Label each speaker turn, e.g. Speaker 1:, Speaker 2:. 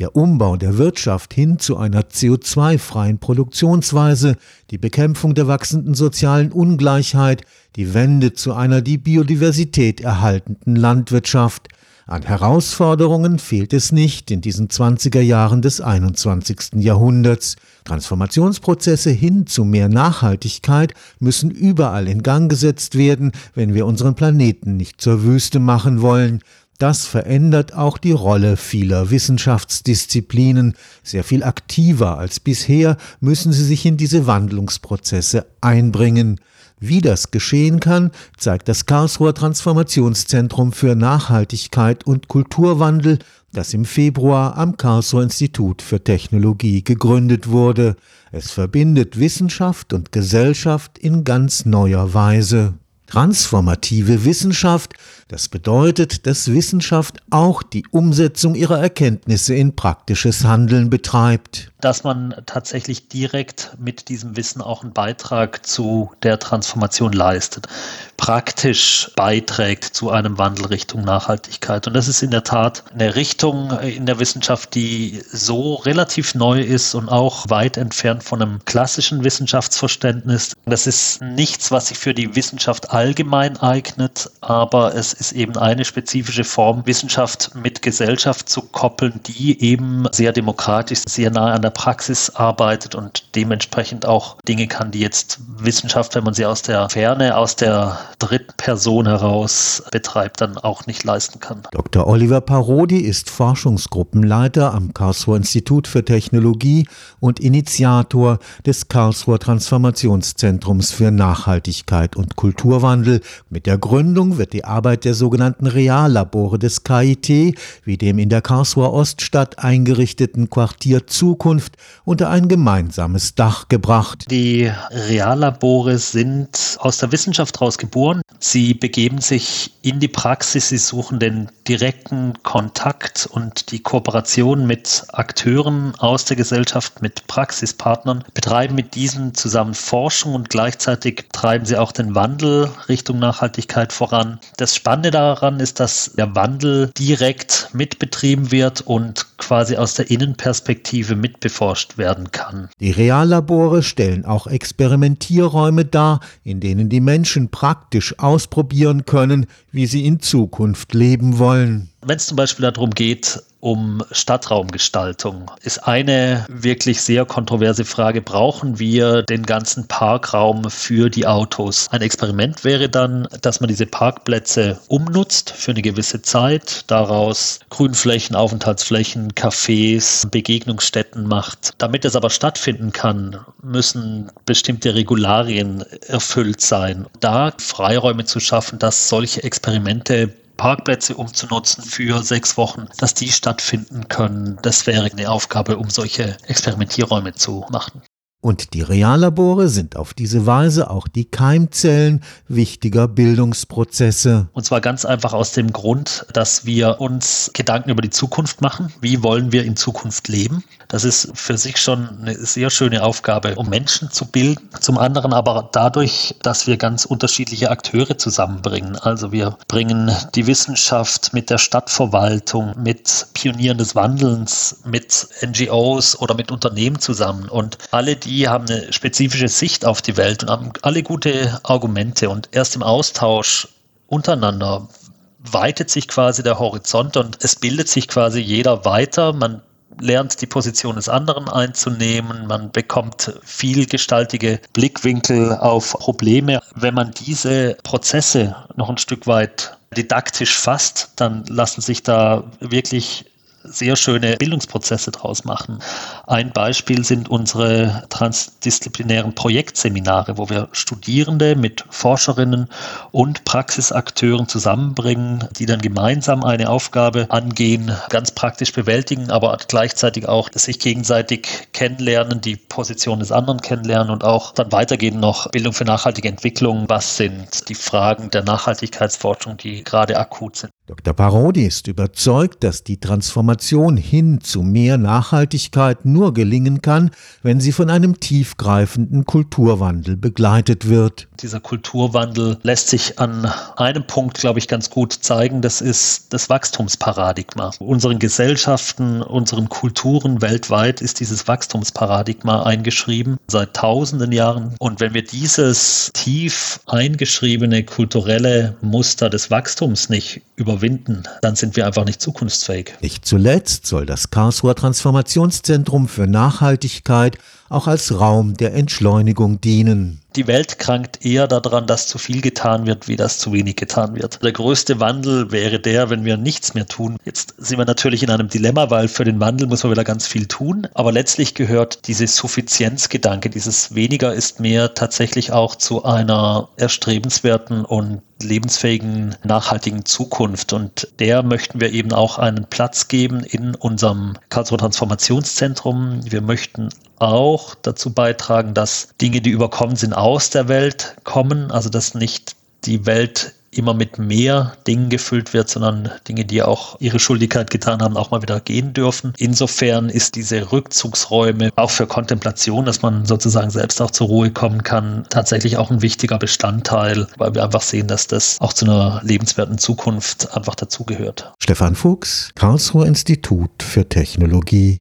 Speaker 1: Der Umbau der Wirtschaft hin zu einer CO2-freien Produktionsweise, die Bekämpfung der wachsenden sozialen Ungleichheit, die Wende zu einer die Biodiversität erhaltenden Landwirtschaft. An Herausforderungen fehlt es nicht in diesen 20er Jahren des 21. Jahrhunderts. Transformationsprozesse hin zu mehr Nachhaltigkeit müssen überall in Gang gesetzt werden, wenn wir unseren Planeten nicht zur Wüste machen wollen. Das verändert auch die Rolle vieler Wissenschaftsdisziplinen. Sehr viel aktiver als bisher müssen sie sich in diese Wandlungsprozesse einbringen. Wie das geschehen kann, zeigt das Karlsruher Transformationszentrum für Nachhaltigkeit und Kulturwandel, das im Februar am Karlsruher Institut für Technologie gegründet wurde. Es verbindet Wissenschaft und Gesellschaft in ganz neuer Weise. Transformative Wissenschaft, das bedeutet, dass Wissenschaft auch die Umsetzung ihrer Erkenntnisse in praktisches Handeln betreibt
Speaker 2: dass man tatsächlich direkt mit diesem Wissen auch einen Beitrag zu der Transformation leistet, praktisch beiträgt zu einem Wandel Richtung Nachhaltigkeit. Und das ist in der Tat eine Richtung in der Wissenschaft, die so relativ neu ist und auch weit entfernt von einem klassischen Wissenschaftsverständnis. Das ist nichts, was sich für die Wissenschaft allgemein eignet, aber es ist eben eine spezifische Form, Wissenschaft mit Gesellschaft zu koppeln, die eben sehr demokratisch, sehr nahe an der Praxis arbeitet und dementsprechend auch Dinge kann, die jetzt Wissenschaft, wenn man sie aus der Ferne, aus der dritten Person heraus betreibt, dann auch nicht leisten kann.
Speaker 1: Dr. Oliver Parodi ist Forschungsgruppenleiter am Karlsruher Institut für Technologie und Initiator des Karlsruher Transformationszentrums für Nachhaltigkeit und Kulturwandel. Mit der Gründung wird die Arbeit der sogenannten Reallabore des KIT, wie dem in der Karlsruher Oststadt eingerichteten Quartier Zukunft, Zukunft unter ein gemeinsames Dach gebracht.
Speaker 2: Die Reallabore sind aus der Wissenschaft heraus geboren. Sie begeben sich in die Praxis, sie suchen den direkten Kontakt und die Kooperation mit Akteuren aus der Gesellschaft, mit Praxispartnern, betreiben mit diesen zusammen Forschung und gleichzeitig treiben sie auch den Wandel Richtung Nachhaltigkeit voran. Das Spannende daran ist, dass der Wandel direkt mitbetrieben wird und quasi aus der Innenperspektive mitbeforscht werden kann.
Speaker 1: Die Reallabore stellen auch Experimentierräume dar, in denen die Menschen praktisch ausprobieren können, wie sie in Zukunft leben wollen.
Speaker 2: Wenn es zum Beispiel darum geht, um Stadtraumgestaltung, ist eine wirklich sehr kontroverse Frage, brauchen wir den ganzen Parkraum für die Autos? Ein Experiment wäre dann, dass man diese Parkplätze umnutzt für eine gewisse Zeit, daraus Grünflächen, Aufenthaltsflächen, Cafés, Begegnungsstätten macht. Damit es aber stattfinden kann, müssen bestimmte Regularien erfüllt sein. Da Freiräume zu schaffen, dass solche Experimente Parkplätze umzunutzen für sechs Wochen, dass die stattfinden können. Das wäre eine Aufgabe, um solche Experimentierräume zu machen.
Speaker 1: Und die Reallabore sind auf diese Weise auch die Keimzellen wichtiger Bildungsprozesse.
Speaker 2: Und zwar ganz einfach aus dem Grund, dass wir uns Gedanken über die Zukunft machen. Wie wollen wir in Zukunft leben? Das ist für sich schon eine sehr schöne Aufgabe, um Menschen zu bilden. Zum anderen aber dadurch, dass wir ganz unterschiedliche Akteure zusammenbringen. Also wir bringen die Wissenschaft mit der Stadtverwaltung, mit Pionieren des Wandelns, mit NGOs oder mit Unternehmen zusammen. Und alle, die die haben eine spezifische Sicht auf die Welt und haben alle gute Argumente. Und erst im Austausch untereinander weitet sich quasi der Horizont und es bildet sich quasi jeder weiter. Man lernt die Position des anderen einzunehmen, man bekommt vielgestaltige Blickwinkel auf Probleme. Wenn man diese Prozesse noch ein Stück weit didaktisch fasst, dann lassen sich da wirklich sehr schöne Bildungsprozesse draus machen. Ein Beispiel sind unsere transdisziplinären Projektseminare, wo wir Studierende mit Forscherinnen und Praxisakteuren zusammenbringen, die dann gemeinsam eine Aufgabe angehen, ganz praktisch bewältigen, aber gleichzeitig auch sich gegenseitig kennenlernen, die Position des anderen kennenlernen und auch dann weitergehen noch Bildung für nachhaltige Entwicklung. Was sind die Fragen der Nachhaltigkeitsforschung, die gerade akut sind?
Speaker 1: Dr. Parodi ist überzeugt, dass die Transformation hin zu mehr Nachhaltigkeit nur gelingen kann, wenn sie von einem tiefgreifenden Kulturwandel begleitet wird.
Speaker 2: Dieser Kulturwandel lässt sich an einem Punkt, glaube ich, ganz gut zeigen. Das ist das Wachstumsparadigma. Unseren Gesellschaften, unseren Kulturen weltweit ist dieses Wachstumsparadigma eingeschrieben seit tausenden Jahren. Und wenn wir dieses tief eingeschriebene kulturelle Muster des Wachstums nicht überwinden, dann sind wir einfach nicht zukunftsfähig.
Speaker 1: Nicht zuletzt soll das Karlsruher Transformationszentrum für Nachhaltigkeit auch als Raum der Entschleunigung dienen
Speaker 2: die Welt krankt eher daran, dass zu viel getan wird, wie dass zu wenig getan wird. Der größte Wandel wäre der, wenn wir nichts mehr tun. Jetzt sind wir natürlich in einem Dilemma, weil für den Wandel muss man wieder ganz viel tun. Aber letztlich gehört diese Suffizienzgedanke, dieses weniger ist mehr tatsächlich auch zu einer erstrebenswerten und lebensfähigen, nachhaltigen Zukunft. Und der möchten wir eben auch einen Platz geben in unserem Karlsruher Transformationszentrum. Wir möchten auch dazu beitragen, dass Dinge, die überkommen sind, aus der Welt kommen, also dass nicht die Welt immer mit mehr Dingen gefüllt wird, sondern Dinge, die auch ihre Schuldigkeit getan haben, auch mal wieder gehen dürfen. Insofern ist diese Rückzugsräume auch für Kontemplation, dass man sozusagen selbst auch zur Ruhe kommen kann, tatsächlich auch ein wichtiger Bestandteil, weil wir einfach sehen, dass das auch zu einer lebenswerten Zukunft einfach dazugehört.
Speaker 1: Stefan Fuchs, Karlsruher Institut für Technologie